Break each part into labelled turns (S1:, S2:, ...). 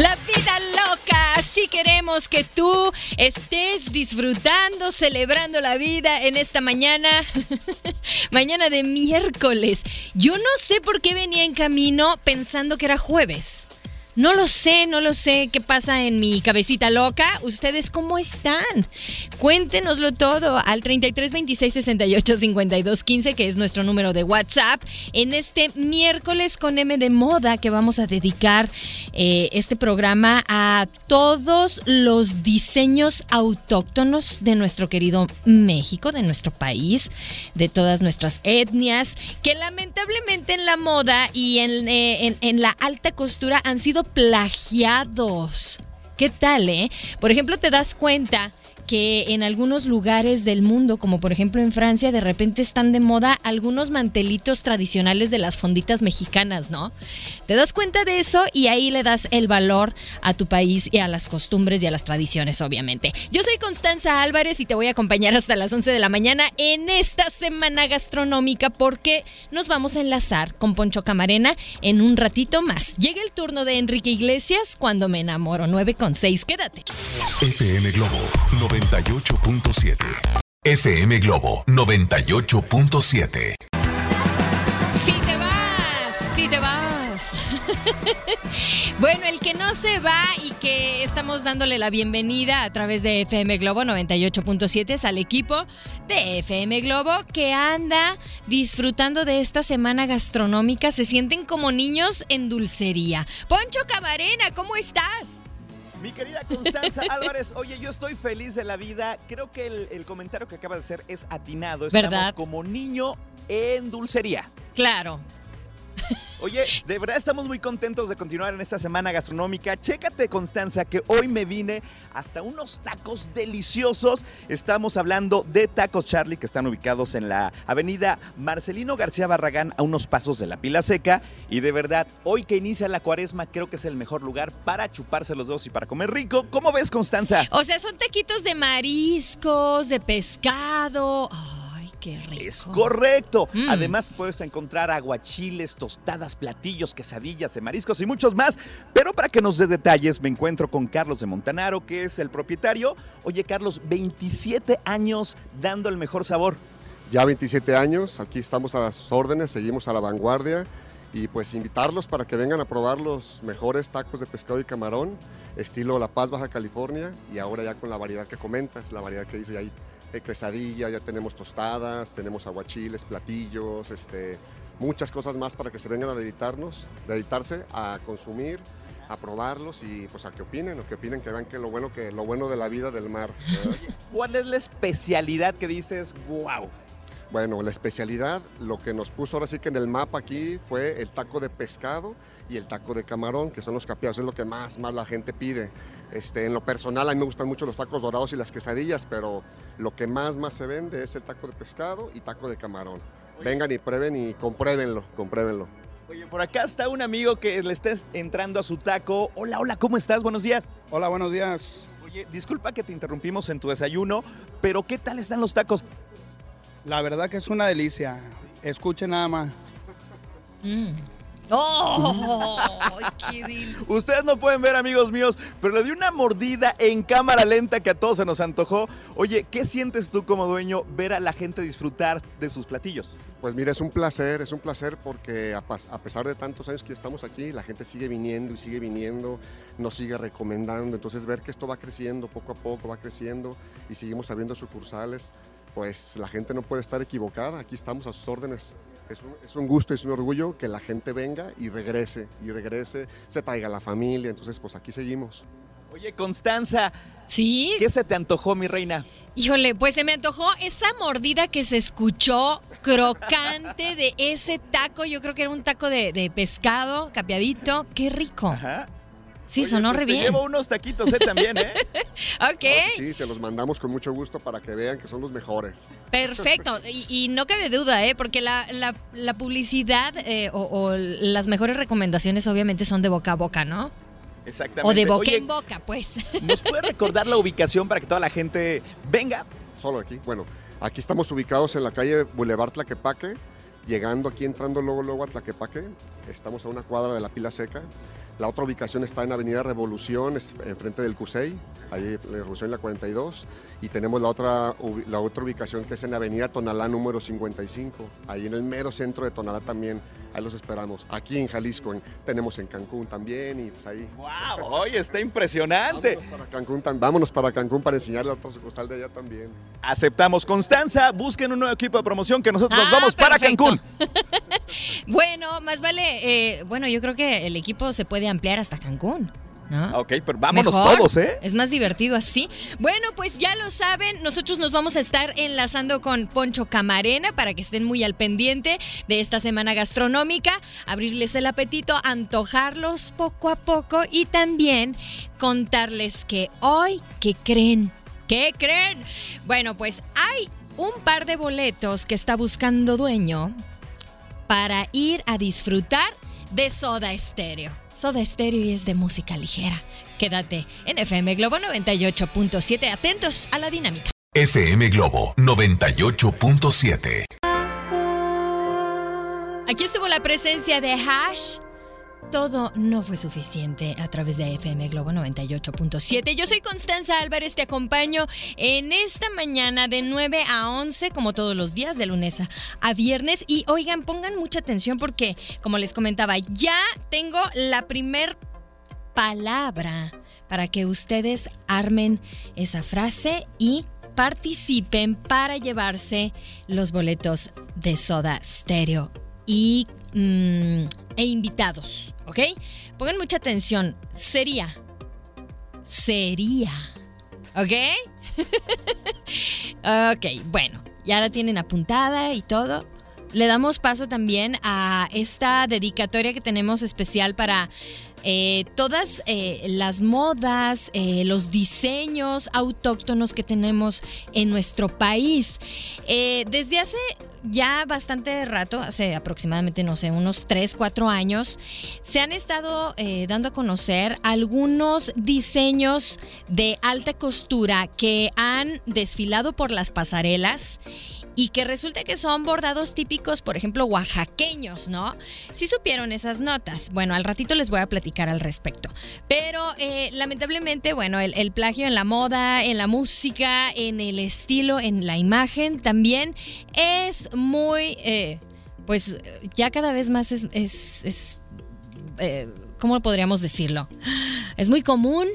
S1: La vida loca. Si queremos que tú estés disfrutando, celebrando la vida en esta mañana, mañana de miércoles. Yo no sé por qué venía en camino pensando que era jueves. No lo sé, no lo sé qué pasa en mi cabecita loca. ¿Ustedes cómo están? Cuéntenoslo todo al 33 26 68 52 15, que es nuestro número de WhatsApp, en este miércoles con M de Moda, que vamos a dedicar eh, este programa a todos los diseños autóctonos de nuestro querido México, de nuestro país, de todas nuestras etnias, que lamentablemente en la moda y en, eh, la alta costura han sido plagiados. ¿Qué tal, eh? Por ejemplo, te das cuenta que en algunos lugares del mundo, como por ejemplo en Francia, de repente están de moda algunos mantelitos tradicionales de las fonditas mexicanas, ¿no? Te das cuenta de eso y ahí le das el valor a tu país y a las costumbres y a las tradiciones, obviamente. Yo soy Constanza Álvarez y te voy a acompañar hasta las 11 de la mañana en esta semana gastronómica porque nos vamos a enlazar con Poncho Camarena en un ratito más. Llega el turno de Enrique Iglesias cuando me enamoro, 9 con 6. Quédate.
S2: FM Globo 98.7. FM Globo 98.7.
S1: Si te vas, si te vas. bueno, el que no se va y que estamos dándole la bienvenida a través de FM Globo 98.7 es al equipo de FM Globo que anda disfrutando de esta semana gastronómica. Se sienten como niños en dulcería. Poncho Camarena, ¿cómo estás?
S3: Mi querida Constanza Álvarez, oye, yo estoy feliz de la vida. Creo que el, el comentario que acabas de hacer es atinado. Estamos
S1: ¿Verdad?
S3: como niño en dulcería.
S1: Claro.
S3: Oye, de verdad estamos muy contentos de continuar en esta semana gastronómica. Chécate, Constanza, que hoy me vine hasta unos tacos deliciosos. Estamos hablando de Tacos Charlie, que están ubicados en la avenida Marcelino García Barragán, a unos pasos de la Pila Seca. Y de verdad, hoy que inicia la cuaresma, creo que es el mejor lugar para chuparse los dos y para comer rico. ¿Cómo ves, Constanza?
S1: O sea, son taquitos de mariscos, de pescado. Ay, qué rico.
S3: Es correcto.
S1: Mm.
S3: Además puedes encontrar aguachiles, tostadas, platillos, quesadillas de mariscos y muchos más. Pero para que nos des detalles, me encuentro con Carlos de Montanaro, que es el propietario. Oye, Carlos, 27 años dando el mejor sabor.
S4: Ya 27 años, aquí estamos a sus órdenes, seguimos a la vanguardia y pues invitarlos para que vengan a probar los mejores tacos de pescado y camarón, estilo La Paz, Baja California, y ahora ya con la variedad que comentas, la variedad que dice ahí, eh, quesadilla, ya tenemos tostadas, tenemos aguachiles, platillos, este, muchas cosas más para que se vengan a deleitarnos, deleitarse, a consumir, a probarlos y pues a que opinen, o que opinen, que vean que lo bueno, que lo bueno de la vida del mar.
S3: ¿Cuál es la especialidad que dices, wow?
S4: Bueno, la especialidad, lo que nos puso ahora sí que en el mapa aquí fue el taco de pescado y el taco de camarón, que son los capeados, es lo que más, más la gente pide. Este, en lo personal, a mí me gustan mucho los tacos dorados y las quesadillas, pero lo que más, más se vende es el taco de pescado y taco de camarón. Vengan y prueben y compruébenlo, compruébenlo.
S3: Oye, por acá está un amigo que le está entrando a su taco. Hola, hola, ¿cómo estás? Buenos días.
S5: Hola, buenos días.
S3: Oye, disculpa que te interrumpimos en tu desayuno, pero ¿qué tal están los tacos?
S5: La verdad que es una delicia. Escuchen nada más.
S1: Mm. ¡Oh! ¡Qué dil-
S3: Ustedes no pueden ver, amigos míos, pero le di una mordida en cámara lenta que a todos se nos antojó. Oye, ¿qué sientes tú como dueño ver a la gente disfrutar de sus platillos?
S4: Pues mira, es un placer, es un placer porque a, a pesar de tantos años que estamos aquí, la gente sigue viniendo y sigue viniendo, nos sigue recomendando. Entonces ver que esto va creciendo poco a poco, va creciendo y seguimos abriendo sucursales, pues la gente no puede estar equivocada. Aquí estamos a sus órdenes. Es un, es un gusto, es un orgullo que la gente venga y regrese, y regrese, se traiga la familia. Entonces, pues aquí seguimos.
S3: Oye, Constanza,
S1: Sí,
S3: ¿qué se te antojó, mi reina?
S1: híjole, pues se me antojó esa mordida que se escuchó crocante de ese taco. Yo creo que era un taco de, de pescado, capeadito. Qué rico.
S3: Ajá.
S1: Sí,
S3: Oye,
S1: sonó
S3: pues
S1: re
S3: te
S1: bien.
S3: llevo unos taquitos, ¿eh? También, ¿eh?
S1: Ok,
S4: que sí, se los mandamos con mucho gusto para que vean que son los mejores.
S1: perfecto. Y, y no cabe duda, ¿eh? Porque la, la- la publicidad eh, o, o las mejores recomendaciones obviamente son de boca a boca, ¿no?
S3: Exactamente.
S1: O de boca
S3: Oye,
S1: en boca, pues.
S3: ¿nos puede recordar la ubicación para que toda la gente venga?
S4: Solo aquí. Bueno, aquí estamos ubicados en la calle Boulevard Tlaquepaque, llegando aquí, entrando luego, luego a Tlaquepaque. Estamos a una cuadra de la Pila Seca. La otra ubicación está en Avenida Revolución, es enfrente del CUSEI, ahí en la Revolución en la 42. Y tenemos la otra, la otra ubicación que es en Avenida Tonalá número 55, ahí en el mero centro de Tonalá también. Ahí los esperamos. Aquí en Jalisco en- tenemos en Cancún también y pues ahí.
S3: ¡Wow! Oye, está impresionante.
S4: Vámonos para Cancún, tam- vámonos para Cancún para enseñarle a otra sucursal de allá también.
S3: Aceptamos. Constanza, busquen un nuevo equipo de promoción que nosotros nos
S1: Ah,
S3: vamos para
S1: perfecto.
S3: Cancún.
S1: Bueno, más vale, eh, bueno, yo creo que el equipo se puede ampliar hasta Cancún, ¿no?
S3: Ok, pero vámonos
S1: Mejor.
S3: todos, ¿eh?
S1: Es más divertido así. Bueno, pues ya lo saben, nosotros nos vamos a estar enlazando con Poncho Camarena para que estén muy al pendiente de esta semana gastronómica, abrirles el apetito, antojarlos poco a poco y también contarles que hoy, ¿qué creen? ¿Qué creen? Bueno, pues hay un par de boletos que está buscando dueño para ir a disfrutar de Soda Stereo. Soda Stereo y es de música ligera. Quédate en FM Globo 98.7. Atentos a la dinámica.
S2: FM Globo 98.7.
S1: Aquí estuvo la presencia de Hash. Todo no fue suficiente a través de FM Globo 98.7. Yo soy Constanza Álvarez, te acompaño en esta mañana de 9 a 11, como todos los días, de lunes a- viernes. Y oigan, pongan mucha atención porque, como les comentaba, ya tengo la primer palabra para que ustedes armen esa frase y participen para llevarse los boletos de Soda Stereo y mm, e invitados, ¿ok? Pongan mucha atención. Sería. Sería. ¿Ok? ok, bueno, ya la tienen apuntada y todo. Le damos paso también a esta dedicatoria que tenemos especial para eh, todas eh, las modas, eh, los diseños autóctonos que tenemos en nuestro país. Desde hace ya bastante rato, hace aproximadamente, no sé, unos 3, 4 años, se han estado dando a conocer algunos diseños de alta costura que han desfilado por las pasarelas y que resulta que son bordados típicos, por ejemplo, oaxaqueños, ¿no? Si supieron esas notas. Bueno, al ratito les voy a platicar al respecto. Pero eh, lamentablemente, bueno, el, el plagio en la moda, en la música, en el estilo, en la imagen también es muy, eh, pues ya cada vez más es, es, es eh, ¿cómo podríamos decirlo? Es muy común.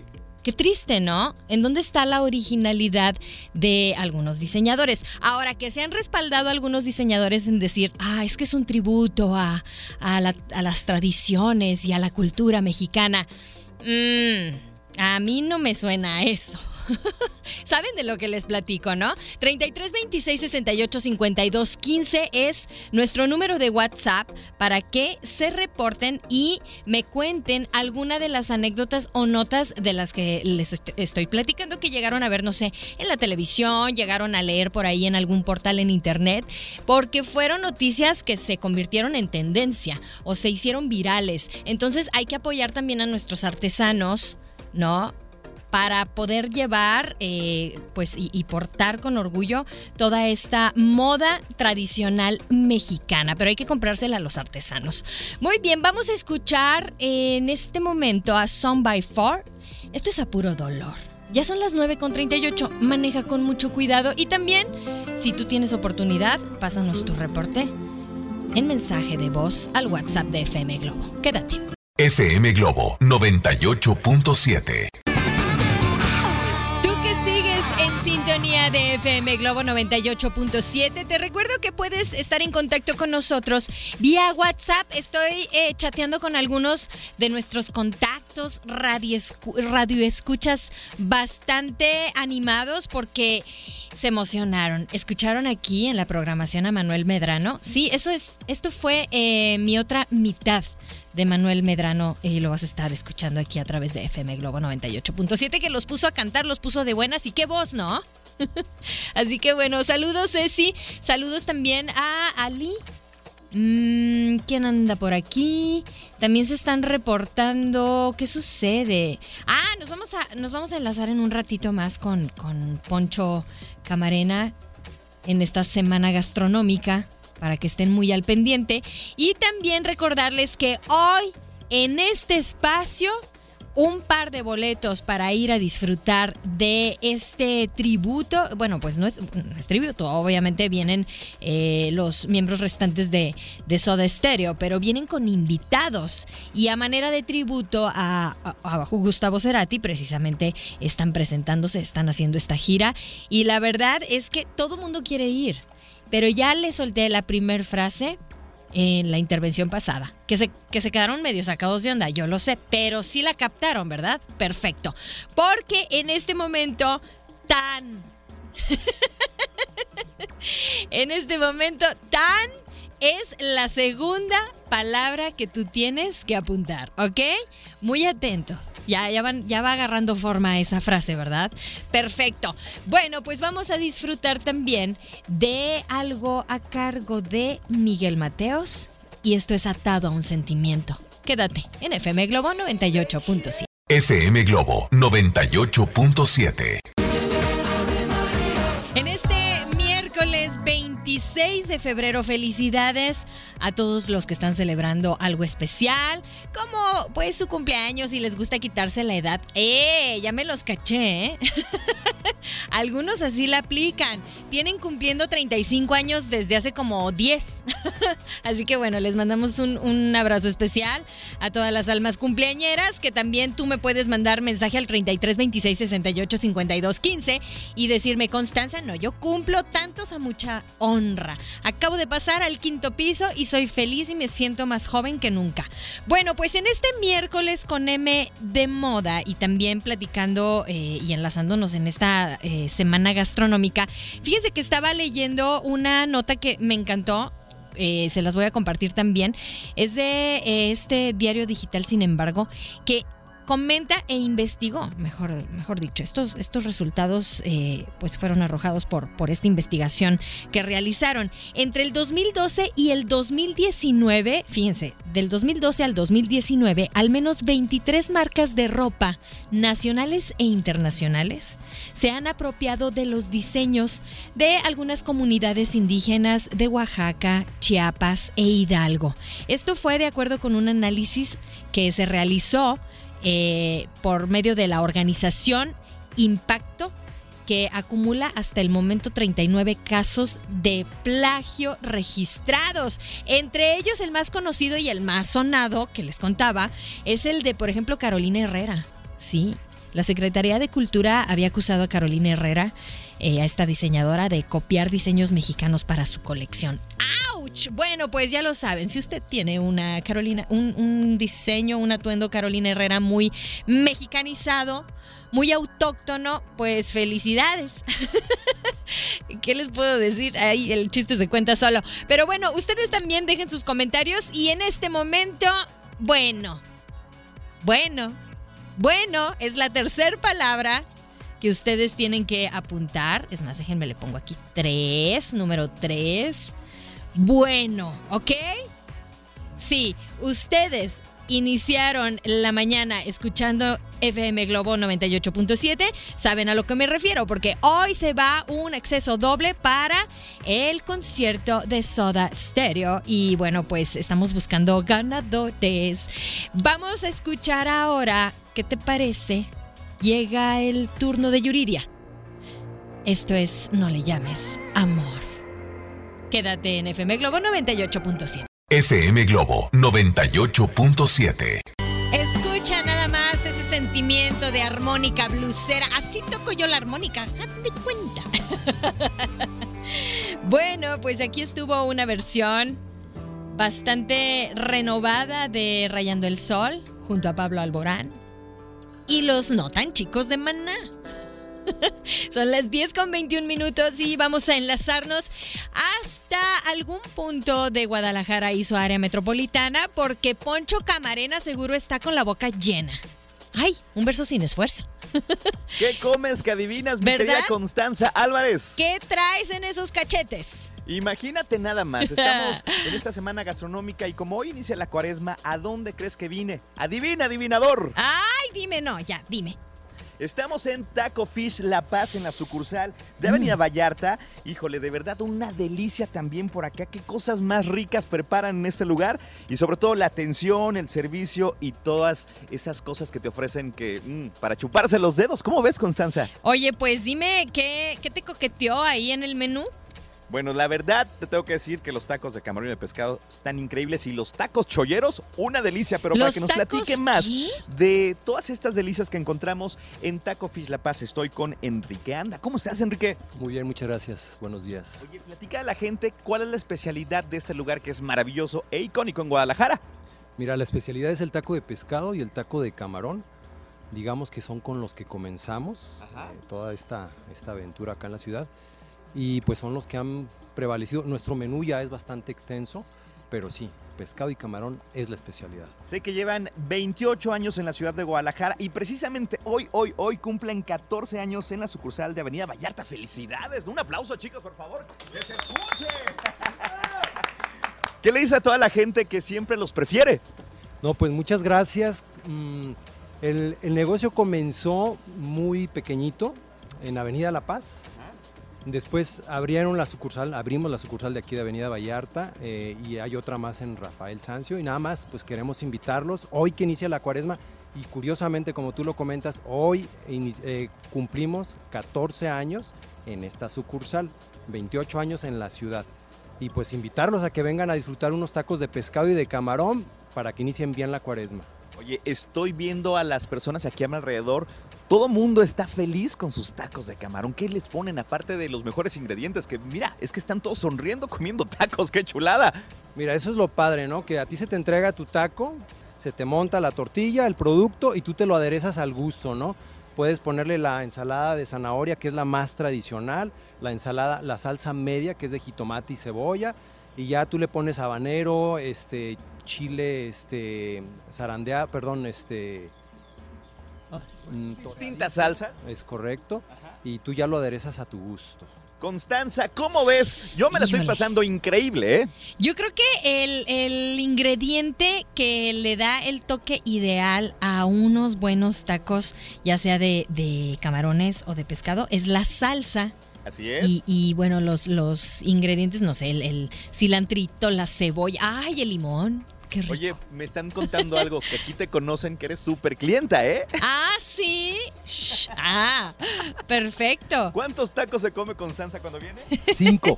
S1: Qué triste, ¿no? ¿En dónde está la originalidad de algunos diseñadores? Ahora, que se han respaldado algunos diseñadores en decir, ah, es que es un tributo a, a la- a las tradiciones y a la cultura mexicana. Mm, a mí no me suena eso. Saben de lo que les platico, ¿no? 33 26 68 52 15 es nuestro número de WhatsApp para que se reporten y me cuenten alguna de las anécdotas o notas de las que les est- estoy platicando que llegaron a ver, no sé, en la televisión, llegaron a leer por ahí en algún portal en internet, porque fueron noticias que se convirtieron en tendencia o se hicieron virales. Entonces hay que apoyar también a nuestros artesanos, ¿no? Para poder llevar eh, pues y, portar con orgullo toda esta moda tradicional mexicana, pero hay que comprársela a los artesanos. Muy bien, vamos a escuchar en este momento a Song by Four. Esto es a puro dolor. Ya son las 9.38, maneja con mucho cuidado y también, si tú tienes oportunidad, pásanos tu reporte en mensaje de voz al WhatsApp de FM Globo. Quédate.
S2: FM Globo 98.7.
S1: de FM Globo 98.7. Te recuerdo que puedes estar en contacto con nosotros vía WhatsApp. Estoy eh, chateando con algunos de nuestros contactos radio, radio escuchas bastante animados porque se emocionaron. Escucharon aquí en la programación a Manuel Medrano. Sí, eso es. Esto fue eh, mi otra mitad de Manuel Medrano y lo vas a estar escuchando aquí a través de FM Globo 98.7 que los puso a cantar, los puso de buenas y qué voz, ¿no? Así que bueno, saludos Ceci, saludos también a Ali. Mm, ¿Quién anda por aquí? También se están reportando. ¿Qué sucede? Ah, nos vamos a, nos vamos a enlazar en un ratito más con, con Poncho Camarena en esta semana gastronómica para que estén muy al pendiente. Y también recordarles que hoy en este espacio un par de boletos para ir a disfrutar de este tributo. Bueno, pues no es, tributo, obviamente vienen eh, los miembros restantes de, de, Soda Stereo, pero vienen con invitados. Y a manera de tributo a, Gustavo Cerati, precisamente están presentándose, están haciendo esta gira. Y la verdad es que todo mundo quiere ir. Pero ya le solté la primera frase en la intervención pasada, que se, que se quedaron medio sacados de onda, yo lo sé, pero sí la captaron, ¿verdad? Perfecto. Porque en este momento tan... en este momento tan es la segunda palabra que tú tienes que apuntar, ¿ok? Muy atentos. Ya, ya, van, ya va agarrando forma esa frase, ¿verdad? Perfecto. Bueno, pues vamos a disfrutar también de algo a cargo de Miguel Mateos. Y esto es atado a un sentimiento. Quédate en FM Globo 98.7.
S2: FM Globo 98.7.
S1: En este miércoles 26 de febrero. Felicidades a todos los que están celebrando algo especial, como pues su cumpleaños y les gusta quitarse la edad. ¡Eh! Ya me los caché, ¿eh? Algunos así la aplican. Tienen cumpliendo 35 años desde hace como 10. así que bueno, les mandamos un, un, abrazo especial a todas las almas cumpleañeras, que también tú me puedes mandar mensaje al 33 26 68 52 15 y decirme, Constanza, no, yo cumplo tantos a mucha Acabo de pasar al quinto piso y soy feliz y me siento más joven que nunca. Bueno, pues en este miércoles con M de moda y también platicando eh, y enlazándonos en esta eh, semana gastronómica, fíjense que estaba leyendo una nota que me encantó. Eh, se las voy a compartir también. Es de este diario digital, sin embargo, que comenta e investigó, mejor, mejor dicho, estos, estos resultados eh, pues fueron arrojados por, por esta investigación que realizaron. Entre el 2012 y el 2019, fíjense, del 2012 al 2019, al menos 23 marcas de ropa nacionales e internacionales se han apropiado de los diseños de algunas comunidades indígenas de Oaxaca, Chiapas e Hidalgo. Esto fue de acuerdo con un análisis que se realizó eh, por medio de la organización Impacto, que acumula hasta el momento 39 casos de plagio registrados. Entre ellos el más conocido y el más sonado que les contaba es el de, por ejemplo, Carolina Herrera. Sí, la Secretaría de Cultura había acusado a Carolina Herrera, eh, a esta diseñadora, de copiar diseños mexicanos para su colección. Bueno, pues ya lo saben, si usted tiene una Carolina, un, diseño, un atuendo Carolina Herrera muy mexicanizado, muy autóctono, pues felicidades. ¿Qué les puedo decir? Ahí el chiste se cuenta solo. Pero bueno, ustedes también dejen sus comentarios y en este momento, bueno, bueno, bueno, es la tercera palabra que ustedes tienen que apuntar. Es más, déjenme le pongo aquí tres, número tres bueno, ¿ok? Sí, ustedes iniciaron la mañana escuchando FM Globo 98.7, saben a lo que me refiero, porque hoy se va un acceso doble para el concierto de Soda Stereo. Y bueno, pues estamos buscando ganadores. Vamos a escuchar ahora, ¿qué te parece? Llega el turno de Yuridia. Esto es No le llames amor. Quédate en FM Globo 98.7.
S2: FM Globo 98.7.
S1: Escucha nada más, ese es sentimiento de armónica blusera. Así toco yo la armónica, hazte cuenta. bueno, pues aquí estuvo una versión bastante renovada de Rayando el Sol junto a Pablo Alborán y los no tan chicos de Maná. Son las 10 con 21 minutos y vamos a enlazarnos hasta algún punto de Guadalajara y su área metropolitana porque Poncho Camarena seguro está con la boca llena. Ay, un verso sin esfuerzo.
S3: ¿Qué comes que adivinas, mi
S1: ¿Verdad?
S3: querida Constanza Álvarez?
S1: ¿Qué traes en esos cachetes?
S3: Imagínate nada más, estamos en esta semana gastronómica y como hoy inicia la cuaresma, ¿a dónde crees que vine? Adivina, adivinador.
S1: Ay, dime, no, ya, dime.
S3: Estamos en Taco Fish La Paz, en la sucursal de Avenida Vallarta. Híjole, de verdad, una delicia también por acá. Qué cosas más ricas preparan en este lugar. Y sobre todo la atención, el servicio y todas esas cosas que te ofrecen que mm, para chuparse los dedos. ¿Cómo ves, Constanza?
S1: Oye, pues dime, ¿qué, qué te coqueteó ahí en el menú?
S3: Bueno, la verdad, te tengo que decir que los tacos de camarón y de pescado están increíbles y los tacos cholleros, una delicia. Pero para
S1: ¿Los
S3: que nos platique más
S1: qué?
S3: de todas estas delicias que encontramos en Taco Fish La Paz, estoy con Enrique Anda. ¿Cómo estás, Enrique?
S6: Muy bien, muchas gracias. Buenos días.
S3: Oye, platica a la gente cuál es la especialidad de ese lugar que es maravilloso e icónico en Guadalajara.
S6: Mira, la especialidad es el taco de pescado y el taco de camarón. Digamos que son con los que comenzamos eh, toda esta, esta aventura acá en la ciudad. Y pues son los que han prevalecido. Nuestro menú ya es bastante extenso, pero sí, pescado y camarón es la especialidad.
S3: Sé que llevan 28 años en la ciudad de Guadalajara y precisamente hoy, hoy, hoy cumplen 14 años en la sucursal de Avenida Vallarta. ¡Felicidades! Un aplauso, chicos, por favor. ¡Que se escuche! ¿Qué le dice a toda la gente que siempre los prefiere?
S6: No, pues muchas gracias. Mm, El, el negocio comenzó muy pequeñito en Avenida La Paz. Después abrieron la sucursal, abrimos la sucursal de aquí de Avenida Vallarta eh, y hay otra más en Rafael Sancio y nada más, pues queremos invitarlos hoy que inicia la cuaresma y curiosamente como tú lo comentas, hoy eh, cumplimos 14 años en esta sucursal, 28 años en la ciudad y pues invitarlos a que vengan a disfrutar unos tacos de pescado y de camarón para que inicien bien la cuaresma.
S3: Oye, estoy viendo a las personas aquí a mi alrededor. Todo mundo está feliz con sus tacos de camarón. ¿Qué les ponen aparte de los mejores ingredientes? Que mira, es que están todos sonriendo comiendo tacos. ¡Qué chulada!
S6: Mira, eso es lo padre, ¿no? Que a ti se te entrega tu taco, se te monta la tortilla, el producto y tú te lo aderezas al gusto, ¿no? Puedes ponerle la ensalada de zanahoria, que es la más tradicional, la ensalada, la salsa media, que es de jitomate y cebolla, y ya tú le pones habanero, este, chile, este, zarandeado, perdón, este...
S3: Distintas salsas.
S6: Es correcto, y tú ya lo aderezas a tu gusto.
S3: Constanza, ¿cómo ves? Yo me la estoy
S1: Híjole.
S3: pasando increíble, ¿eh?
S1: Yo creo que el, el ingrediente que le da el toque ideal a unos buenos tacos, ya sea de, de camarones o de pescado, es la salsa.
S3: Así es.
S1: Y, y, bueno, los, los ingredientes, no sé, el, el cilantrito, la cebolla, ¡ay, el limón! ¡Qué rico!
S3: Oye, me están contando algo que aquí te conocen que eres súper clienta, ¿eh?
S1: ¡Ah, sí! Shh, ¡Ah! Perfecto.
S3: ¿Cuántos tacos se come Constanza cuando viene?
S6: Cinco.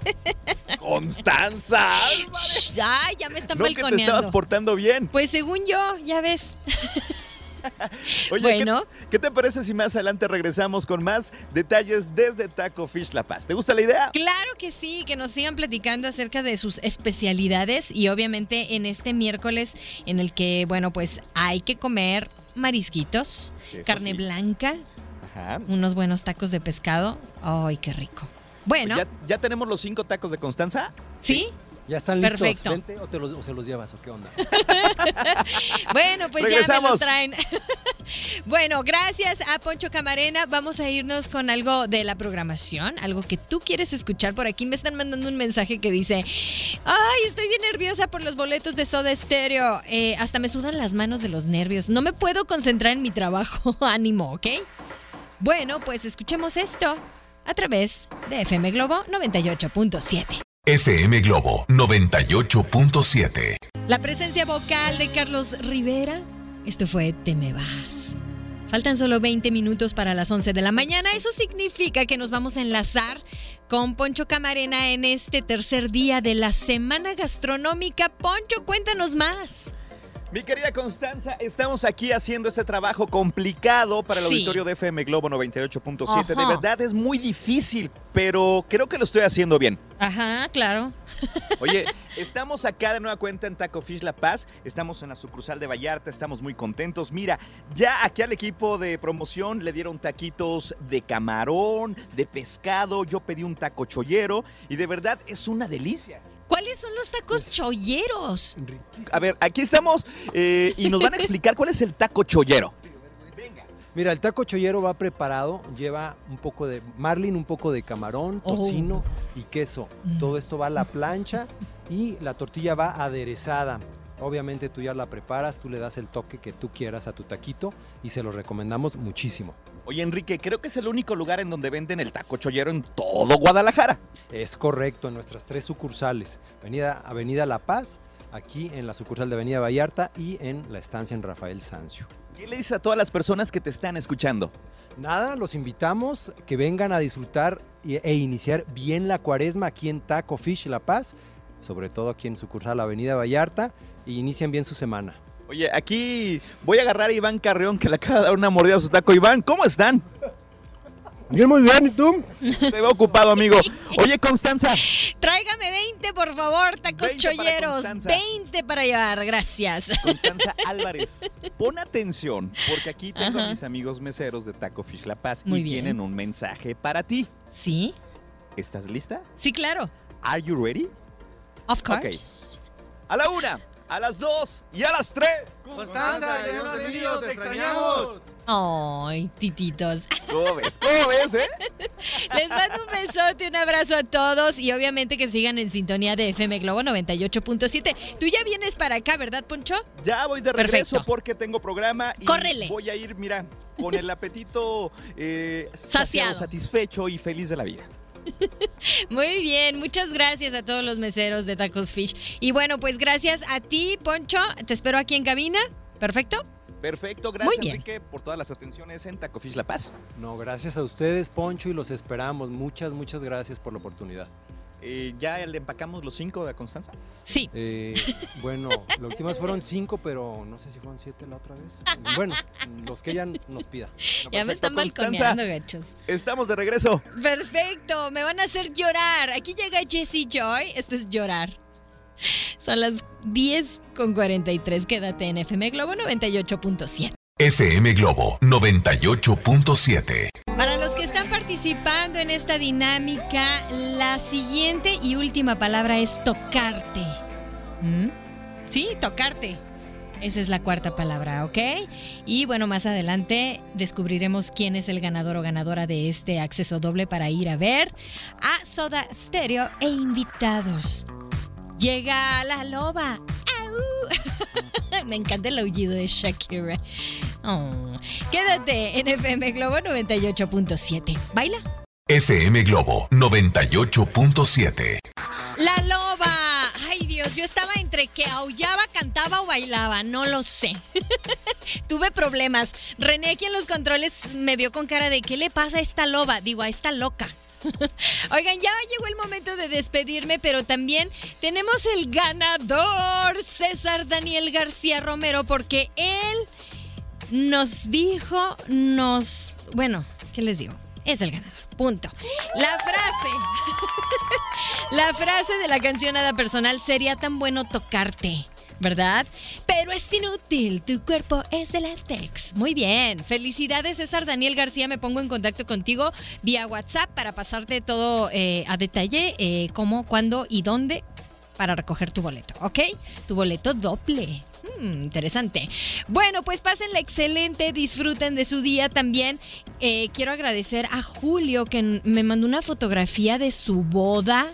S3: ¡Constanza!
S1: Shh, ¡Ay, ya me están
S3: No que te estabas
S1: balconeando!
S3: portando bien.
S1: Pues según yo, ya ves.
S3: Oye,
S1: Bueno.
S3: ¿qué, qué te parece si más adelante regresamos con más detalles desde Taco Fish La Paz? ¿Te gusta la idea?
S1: Claro que sí, que nos sigan platicando acerca de sus especialidades y obviamente en este miércoles en el que, bueno, pues hay que comer marisquitos,
S3: Eso
S1: carne
S3: sí.
S1: blanca,
S3: Ajá.
S1: unos buenos tacos de pescado. ¡Ay, qué rico! Bueno,
S3: ¿Ya, ya tenemos los cinco tacos de Constanza?
S1: ¿sí?
S6: ¿Ya están listos?
S1: Perfecto.
S6: Vente o, te los, o se los llevas o qué onda?
S1: Bueno, pues ya me los traen. bueno, gracias a Poncho Camarena. Vamos a irnos con algo de la programación, algo que tú quieres escuchar. Por aquí me están mandando un mensaje que dice, ay, estoy bien nerviosa por los boletos de Soda Stereo. Eh, hasta me sudan las manos de los nervios. No me puedo concentrar en mi trabajo. Ánimo, ¿ok? Bueno, pues escuchemos esto a través de FM Globo 98.7.
S2: FM Globo 98.7.
S1: La presencia vocal de Carlos Rivera. Esto fue Te me vas. Faltan solo 20 minutos para las 11 de la mañana. Eso significa que nos vamos a enlazar con Poncho Camarena en este tercer día de la Semana Gastronómica. Poncho, cuéntanos más.
S3: Mi querida Constanza, estamos aquí haciendo este trabajo complicado para el
S1: Sí.
S3: auditorio de FM Globo 98.7. De verdad es muy difícil, pero creo que lo estoy haciendo bien.
S1: Ajá, claro.
S3: Oye, estamos acá de nueva cuenta en Taco Fish La Paz. Estamos en la sucursal de Vallarta, estamos muy contentos. Mira, ya aquí al equipo de promoción le dieron taquitos de camarón, de pescado. Yo pedí un taco chollero y de verdad es una delicia.
S1: ¿Cuáles son los tacos
S6: Pues-
S1: cholleros?
S3: A ver, aquí estamos eh, y nos van a explicar cuál es el taco chollero.
S6: Mira, el taco chollero va preparado, lleva un poco de marlin, un poco de camarón,
S1: Oh.
S6: tocino y queso.
S1: Mm.
S6: Todo esto va a la plancha y la tortilla va aderezada. Obviamente tú ya la preparas, tú le das el toque que tú quieras a tu taquito y se lo recomendamos muchísimo.
S3: Oye, Enrique, creo que es el único lugar en donde venden el taco chollero en todo Guadalajara.
S6: Es correcto, en nuestras tres sucursales, Avenida, Avenida La Paz, aquí en la sucursal de Avenida Vallarta y en la estancia en Rafael Sancio.
S3: ¿Qué le dices a todas las personas que te están escuchando?
S6: Nada, los invitamos que vengan a disfrutar e iniciar bien la cuaresma aquí en Taco Fish La Paz, sobre todo aquí en sucursal Avenida Vallarta, y inicien bien su semana.
S3: Oye, aquí voy a agarrar a Iván Carreón, que le acaba de dar una mordida a su taco. Iván, ¿cómo están?
S7: Bien, muy bien, ¿y tú?
S3: Te veo ocupado, amigo. Oye, Constanza,
S1: Tráigame 20, por favor, tacos
S3: 20 para
S1: cholleros.
S3: Constanza.
S1: 20 para llevar, gracias.
S3: Constanza Álvarez, pon atención, porque aquí tengo a mis amigos meseros de Taco Fish La Paz
S1: Muy
S3: y
S1: bien.
S3: tienen un mensaje para ti.
S1: ¿Sí?
S3: ¿Estás lista?
S1: Sí, claro.
S3: ¿Are you ready?
S1: Of course.
S3: A la una, a las dos y a las tres.
S7: Constanza, ya no has venido, te extrañamos.
S1: Ay, tititos.
S3: ¿Cómo ves? ¿Cómo ves, eh?
S1: Les mando un besote, un abrazo a todos y obviamente que sigan en sintonía de FM Globo 98.7. Tú ya vienes para acá, ¿verdad, Poncho?
S3: Ya voy de regreso
S1: Perfecto.
S3: porque tengo programa y
S1: Córrele.
S3: voy a ir, mira, con el apetito eh,
S1: Saciado.
S3: saciado, satisfecho y feliz de la vida.
S1: Muy bien, muchas gracias a todos los meseros de Tacos Fish. Y bueno, pues gracias a ti, Poncho. Te espero aquí en cabina. ¿Perfecto?
S3: Perfecto,
S1: Muy
S3: gracias
S1: bien.
S3: Enrique por todas las atenciones en Taco Fish La Paz.
S6: No, gracias a ustedes, Poncho, y los esperamos. Muchas, muchas gracias por la oportunidad.
S3: Eh, ¿Ya le empacamos los cinco de Constanza?
S1: Sí.
S6: Eh, bueno, las últimas fueron cinco, pero no sé si fueron siete la otra vez. Bueno, los que ella nos pida.
S1: Ya me
S3: Perfecto,
S1: están
S3: Constanza.
S1: balconeando, gachos.
S3: Estamos de regreso.
S1: Perfecto, me van a hacer llorar. Aquí llega Jessie Joy. Esto es llorar. Son las 10 con 43. Quédate en FM Globo 98.7.
S2: FM Globo 98.7.
S1: Para los participando en esta dinámica, la siguiente y última palabra es tocarte. ¿Mm? Sí, tocarte. Esa es la cuarta palabra, ¿ok? Y bueno, más adelante descubriremos quién es el ganador o ganadora de este acceso doble para ir a ver a Soda Stereo e invitados. Llega la loba. Me encanta el aullido de Shakira. Oh. Quédate en FM Globo 98.7. ¿Baila?
S2: FM Globo 98.7.
S1: La loba. Ay Dios, yo estaba entre que aullaba, cantaba o bailaba, no lo sé. Tuve problemas. René aquí en los controles me vio con cara de ¿qué le pasa a esta loba? Digo, a esta loca. Oigan, ya llegó el momento de despedirme, pero también tenemos el ganador, César Daniel García Romero, porque él nos dijo, nos... Bueno, ¿qué les digo? Es el ganador. Punto. La frase. La frase de la canción Nada Personal sería tan bueno tocarte. ¿Verdad? Pero es inútil, tu cuerpo es de látex. Muy bien, felicidades César Daniel García, me pongo en contacto contigo vía WhatsApp para pasarte todo eh, a detalle, eh, cómo, cuándo y dónde para recoger tu boleto, ¿ok? Tu boleto doble. Mm, interesante. Bueno, pues pásenla excelente, disfruten de su día también. Eh, quiero agradecer a Julio que me mandó una fotografía de su boda.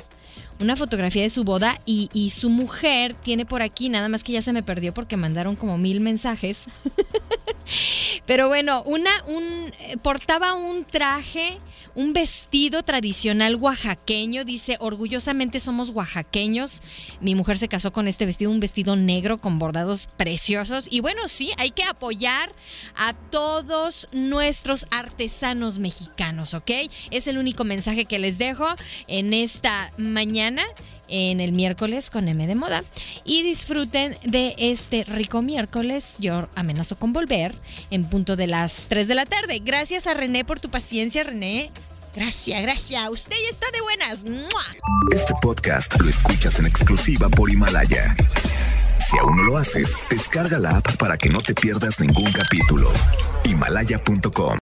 S1: Una fotografía de su boda y, y su mujer tiene por aquí, nada más que ya se me perdió porque mandaron como mil mensajes. Pero bueno, una, un, eh, portaba un traje, un vestido tradicional oaxaqueño. Dice, orgullosamente somos oaxaqueños. Mi mujer se casó con este vestido, un vestido negro con bordados preciosos. Y bueno, sí, hay que apoyar a todos nuestros artesanos mexicanos, ¿ok? Es el único mensaje que les dejo en esta mañana. En el miércoles con M de Moda. Y disfruten de este rico miércoles. Yo amenazo con volver en punto de las 3 de la tarde. Gracias a René por tu paciencia, René. Gracias, gracias. Usted ya está de buenas.
S8: Este podcast lo escuchas en exclusiva por Himalaya. Si aún no lo haces, descarga la app para que no te pierdas ningún capítulo. Himalaya.com